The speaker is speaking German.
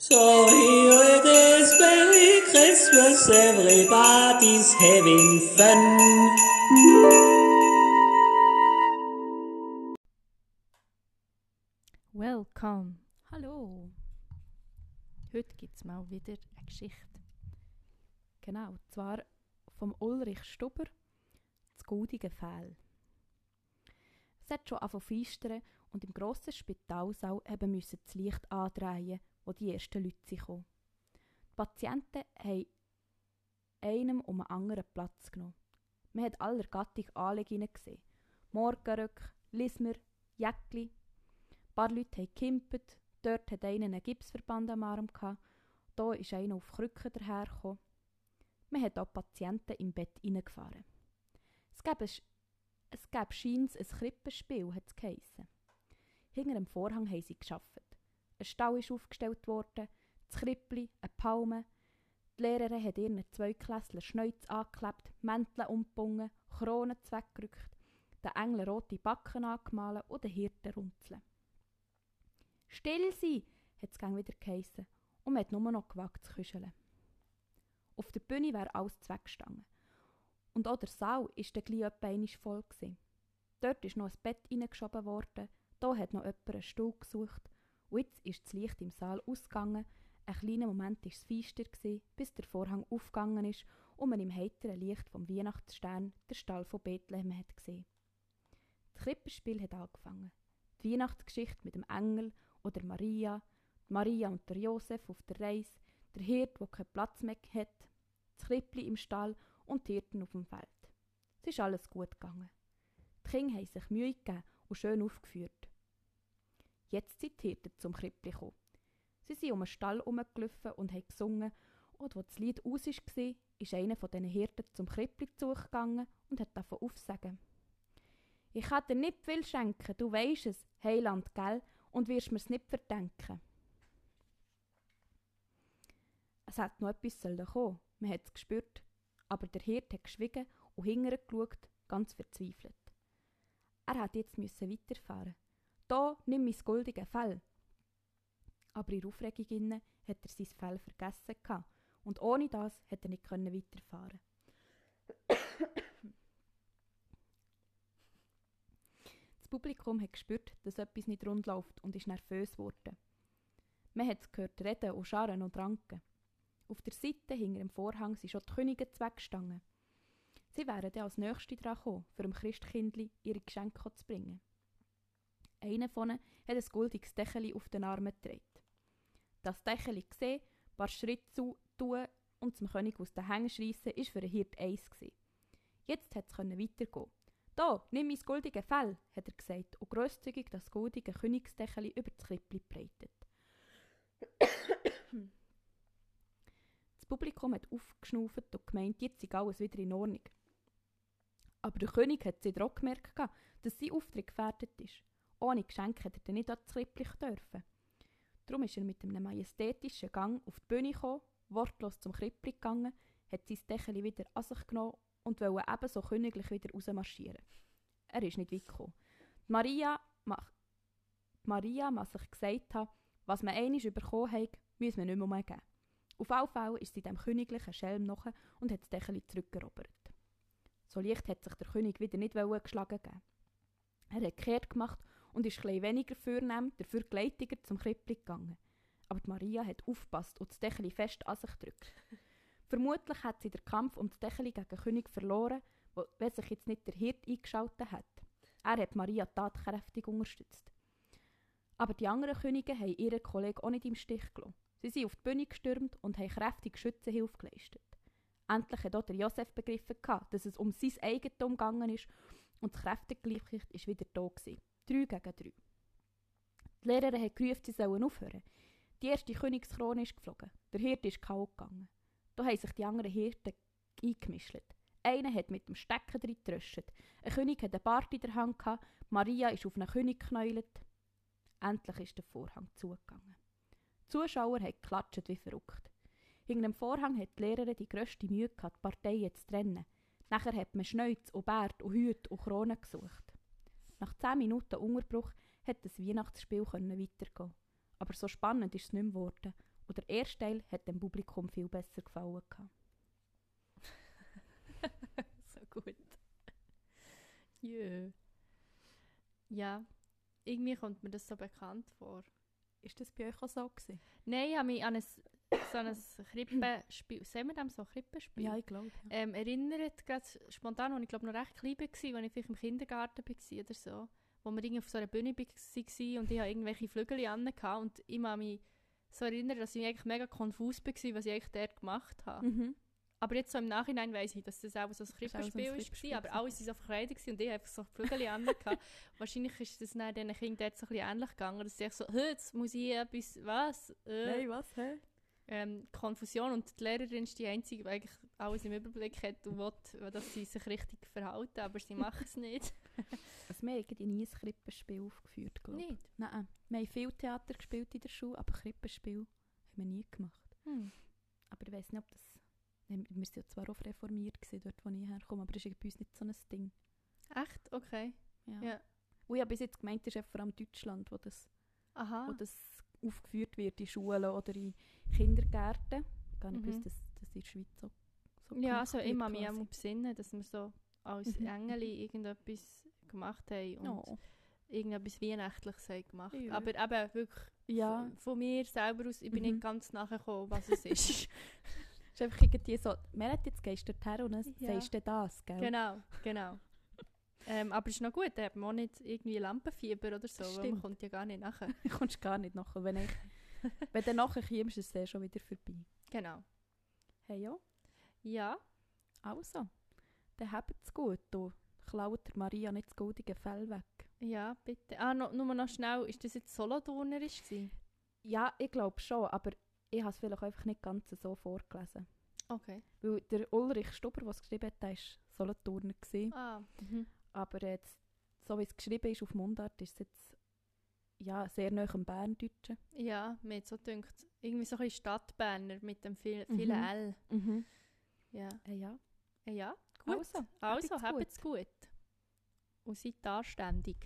So here it is, Merry Christmas, everybody's having fun. Welcome. Hallo. Heute gibt es mal wieder eine Geschichte. Genau, zwar vom Ulrich Stuber, das goldige Fell. Es hat schon angefangen feistern und im grossen Spitalsaal haben müssen das Licht andrehen, wo die ersten Leute kamen. Die Patienten haben einem um einen anderen Platz genommen. Man hat aller Gattung Anlegungen gesehen. Morgenröcke, Lismer, Jäckli, ein paar Leute haben gekimpert, dort hat einer einen Gipsverband am Arm gehabt, da ist einer auf Krücken dahergekommen. Man hat auch Patienten im Bett hineingefahren. Es gäbe, es gäbe scheins ein Krippenspiel, hat es geheissen. Hinter dem Vorhang haben sie geschafft. Ein Stall ist aufgestellt worden, das Krippli, eine Palme. Die Lehrerin hat ihren Zweiklässler Schneuz angeklebt, Mäntel umgebunden, Kronen weggerückt, den Engel rote Backen angemalt und den Hirten runzeln. Still sein, hat es wieder geheissen, und man hat nur noch gewagt zu küscheln. Auf der Bühne wäre alles zweckgestanden. Und auch der Saal war dann gleich etwa voll. Gewesen. Dort ist noch ein Bett reingeschoben worden, da hat noch jemand einen Stuhl gesucht, und jetzt ist das Licht im Saal ausgegangen. Ein kleiner Moment war es feister, bis der Vorhang aufgegangen ist und man im heiteren Licht vom Weihnachtsstern den Stall von Bethlehem hat gesehen. Das Krippenspiel hat angefangen. Die Weihnachtsgeschichte mit dem Engel oder Maria, Maria und der Josef auf der Reise, der Hirt, der keinen Platz mehr hat, das Krippli im Stall und die Hirten auf dem Feld. Es ist alles gut gegangen. Die Kinder haben sich Mühe gegeben und schön aufgeführt. Jetzt sind die Hirten zum Krippli gekommen. Sie sind um den Stall herumgelaufen und haben gesungen und als das Lied aus war, ist einer von diesen Hirten zum Krippli zugegangen und hat davon aufsagen. Ich kann dir nicht viel schenken, du weisst es, Heiland, gell, und wirst mir's nicht verdenken. Es hat noch etwas sollen kommen, man hat es gespürt, aber der Hirt hat geschwiegen und hinterher geschaut, ganz verzweifelt. Er hat jetzt weiterfahren. Da, nimm mein goldige Fell. Aber in der Aufregung inne hat er sein Fell vergessen und ohne das hat er nicht können weiterfahren. Das Publikum hat gespürt, dass etwas nicht rund läuft und ist nervös geworden. Man hat es gehört reden und scharren und ranken. Auf der Seite hinter dem Vorhang sind schon die Könige zweckstangen. Sie wären dann als Nächste dran gekommen, für dem Christkindli ihre Geschenke zu bringen. Einer von ihnen hat ein goldiges Dächeli auf den Armen getragen. Das Dächeli gesehen, ein paar Schritte zu tun und zum König aus den Hängen schreissen, war für den Hirt eins. Gewesen. Jetzt hat es weitergehen. Da, nimm mein goldige Fell, hat er gesagt und grosszügig das goldige Königsdächeli über das Krippli breitet. das Publikum hat aufgeschnauft und gemeint, jetzt sei alles wieder in Ordnung. Aber der König hat sich gemerkt, dass sein Auftritt gefährdet ist. Ohne Geschenk hätte er nicht an das Krippli dürfen. Darum ist er mit einem majestätischen Gang auf die Bühne gekommen, wortlos zum Krippli gegangen, hat sein Dächeli wieder an sich genommen und wollte ebenso königlich wieder rausmarschieren. Er ist nicht weit gekommen. Die Maria, mach, Maria muss sich gesagt haben, was man einmal bekommen hat, müsse man nicht mehr geben. Auf alle Fälle ist sie dem königlichen Schelm nach und hat das Dächeli zurückerobert. So leicht hat sich der König wieder nicht geschlagen geben. Er hat kehrt gemacht und ist ein weniger vornehm, dafür gleitiger zum Krippli gegangen. Aber Maria hat aufgepasst und das Dächeli fest an sich gedrückt. Vermutlich hat sie den Kampf um das Dächeli gegen König verloren, wenn sich jetzt nicht der Hirt eingeschaltet hat. Er hat Maria tatkräftig unterstützt. Aber die anderen Könige haben ihren Kollegen auch nicht im Stich gelassen. Sie sind auf die Bühne gestürmt und haben kräftig Schützenhilfe geleistet. Endlich hat auch der Josef begriffen, dass es um sein Eigentum gegangen ist und das Kräftegleichgewicht ist wieder da gewesen. Drei gegen drei. Die Lehrerin hat gerufen, sie sollen aufhören. Die erste Königskrone ist geflogen. Der Hirte ist K.O. gegangen. Da haben sich die anderen Hirten eingemischt. Einer hat mit dem Stecken drin getröscht. Ein König hat einen Bart in der Hand gehabt. Maria ist auf einen König geknäult. Endlich ist der Vorhang zugegangen. Die Zuschauer haben geklatscht wie verrückt. Hinter dem Vorhang hat die Lehrerin die grösste Mühe gehabt, die Parteien zu trennen. Nachher hat man Schneuz und Bart und Hüte und Kronen gesucht. Nach zehn Minuten Unterbruch hat das Weihnachtsspiel können weitergehen. Aber so spannend ist es nicht mehr geworden. Und der erste Teil hat dem Publikum viel besser gefallen. So gut. Jö. Ja, irgendwie kommt mir das so bekannt vor. Ist das bei euch auch so gewesen? Nein, ich habe mich an ein, so ein Krippenspiel, sehen wir dem so, Krippenspiel? Ja, ich glaube. Ja. ähm, erinnert gerade spontan, als ich glaube noch recht klein war, als ich vielleicht im Kindergarten war oder so, wo wir irgendwie auf so einer Bühne waren und ich hatte irgendwelche Flügel an und ich kann mich so erinnern, dass ich eigentlich mega konfus war, was ich eigentlich dort gemacht habe. Mhm. Aber jetzt so im Nachhinein weiss ich, dass das auch so ein so ein Krippenspiel war, aber gewesen. alle waren so verkleidet und ich einfach so Flügel an. Wahrscheinlich ist das dann diesen Kindern dort so ein bisschen ähnlich gegangen, dass sie so, «Hä, jetzt muss ich etwas, was? Äh, Nein, was? Hä? Ähm, Konfusion und die Lehrerin ist die Einzige, die eigentlich alles im Überblick hat und will, dass sie sich richtig verhalten, aber sie machen es nicht. Also wir haben nie ein Krippenspiel aufgeführt, glaube ich. nicht? Nein, wir haben viel Theater gespielt in der Schule, aber Krippenspiel haben wir nie gemacht. Hm. Aber ich weiß nicht, ob das... Wir waren ja zwar auch reformiert, gewesen, dort wo ich herkomme, aber das ist bei uns nicht so ein Ding. Echt? Okay. Ja. Ja. Und ich habe bis jetzt gemeint, es ist vor allem Deutschland, wo das, Aha. wo das aufgeführt wird in Schulen oder in Kindergärten. Gar nicht Mhm. gewusst, dass das in der Schweiz so, so ja, also ich kann mich auch besinnen, dass wir so als Mhm. Engeli irgendetwas gemacht haben und Ja. irgendetwas Weihnachtliches haben gemacht. Ja. Aber eben wirklich Ja, von, von mir selber aus, ich bin Mhm. nicht ganz nachgekommen, was es ist. es ist einfach irgendwie so, hat jetzt gehst dorthin und dann Ja. sagst du das, gell? genau, genau. ähm, aber es ist noch gut, da hat man auch nicht irgendwie Lampenfieber oder so, weil man kommt ja gar nicht nachher. Du kommst gar nicht nachher. Wenn, ich, wenn du nachher kommst, ist es schon wieder vorbei. Genau. Hey ja, Ja, also, dann habt es gut. Du klaut der Maria nicht das goldige Fell weg. ja, bitte. Ah, no, nur noch schnell, ist das jetzt Solothurnerisch gewesen? Ja, ich glaube schon, aber ich habe es vielleicht einfach nicht ganz so vorgelesen. Okay. Weil der Ulrich Stuber, der es geschrieben hat, der war Solothurner. Ah, mhm. Aber jetzt, so wie es geschrieben ist auf Mundart, ist es jetzt ja, sehr nah am Berndeutschen. Ja, mir hat so gedacht, irgendwie so ein bisschen Stadtberner mit dem viel, vielen Mhm. L. Mhm. Ja. Äh, ja. Äh, Ja, gut. Also, Also, habt's habt's gut. Und seid anständig.